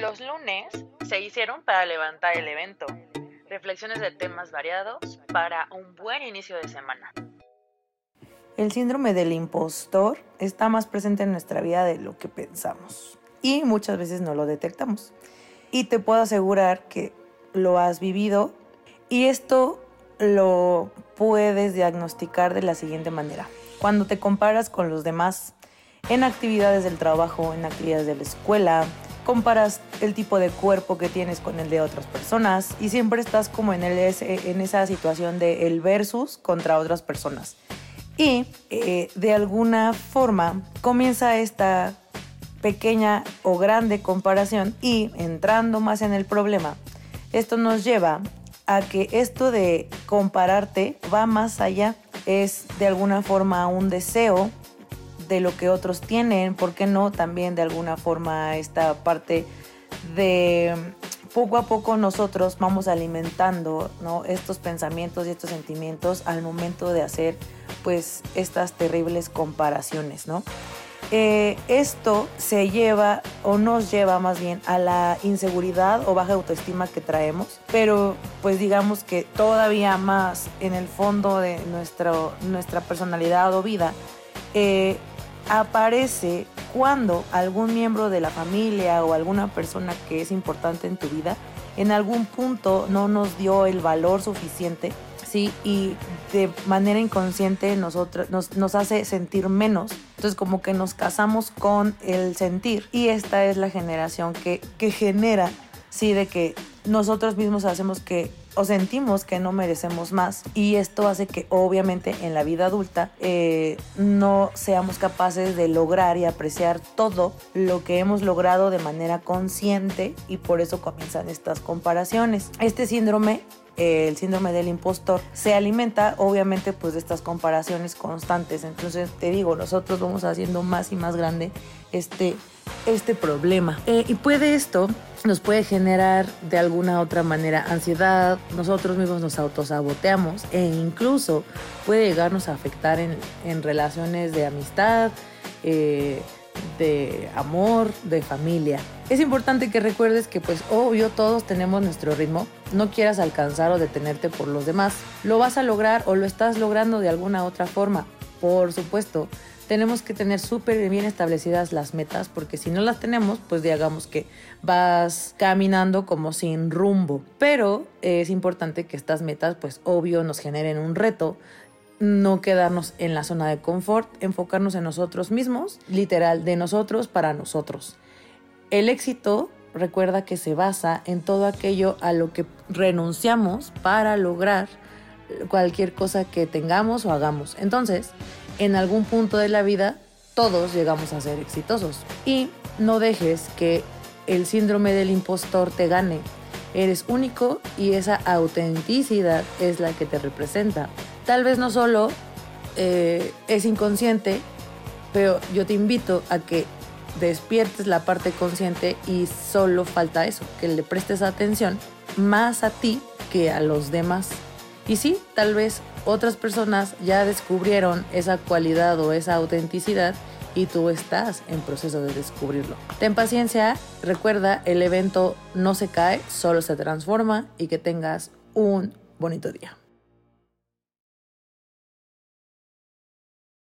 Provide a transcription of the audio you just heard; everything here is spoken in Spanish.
Los lunes se hicieron para levantar el evento. Reflexiones de temas variados para un buen inicio de semana. El síndrome del impostor está más presente en nuestra vida de lo que pensamos y muchas veces no lo detectamos. Y te puedo asegurar que lo has vivido y esto lo puedes diagnosticar de la siguiente manera. Cuando te comparas con los demás en actividades del trabajo, en actividades de la escuela, comparas el tipo de cuerpo que tienes con el de otras personas y siempre estás como en, el, en esa situación de el versus contra otras personas. Y eh, de alguna forma comienza esta pequeña o grande comparación y entrando más en el problema, esto nos lleva a que esto de compararte va más allá, es de alguna forma un deseo de lo que otros tienen, ¿por qué no? También de alguna forma esta parte de poco a poco nosotros vamos alimentando ¿no? estos pensamientos y estos sentimientos al momento de hacer pues estas terribles comparaciones, ¿no? Eh, esto se lleva o nos lleva más bien a la inseguridad o baja autoestima que traemos, pero pues digamos que todavía más en el fondo de nuestro, nuestra personalidad o vida eh, aparece cuando algún miembro de la familia o alguna persona que es importante en tu vida en algún punto no nos dio el valor suficiente ¿sí? Y de manera inconsciente nosotros, nos, nos hace sentir menos. Entonces como que nos casamos con el sentir y esta es la generación que, que genera, sí, de que nosotros mismos hacemos que o sentimos que no merecemos más y esto hace que obviamente en la vida adulta eh, no seamos capaces de lograr y apreciar todo lo que hemos logrado de manera consciente y por eso comienzan estas comparaciones. Este síndrome el síndrome del impostor se alimenta obviamente pues de estas comparaciones constantes. Entonces te digo, nosotros vamos haciendo más y más grande este, este problema. Eh, y puede esto, nos puede generar de alguna otra manera ansiedad, nosotros mismos nos autosaboteamos e incluso puede llegarnos a afectar en, en relaciones de amistad, eh, de amor, de familia. Es importante que recuerdes que pues obvio todos tenemos nuestro ritmo, no quieras alcanzar o detenerte por los demás, lo vas a lograr o lo estás logrando de alguna otra forma, por supuesto. Tenemos que tener súper bien establecidas las metas porque si no las tenemos, pues digamos que vas caminando como sin rumbo. Pero es importante que estas metas, pues obvio, nos generen un reto, no quedarnos en la zona de confort, enfocarnos en nosotros mismos, literal, de nosotros para nosotros. El éxito, recuerda que se basa en todo aquello a lo que renunciamos para lograr cualquier cosa que tengamos o hagamos. Entonces, en algún punto de la vida, todos llegamos a ser exitosos. Y no dejes que el síndrome del impostor te gane. Eres único y esa autenticidad es la que te representa tal vez no solo eh, es inconsciente, pero yo te invito a que despiertes la parte consciente y solo falta eso, que le prestes atención más a ti que a los demás. Y sí, tal vez otras personas ya descubrieron esa cualidad o esa autenticidad y tú estás en proceso de descubrirlo. Ten paciencia, recuerda, el evento no se cae, solo se transforma y que tengas un bonito día.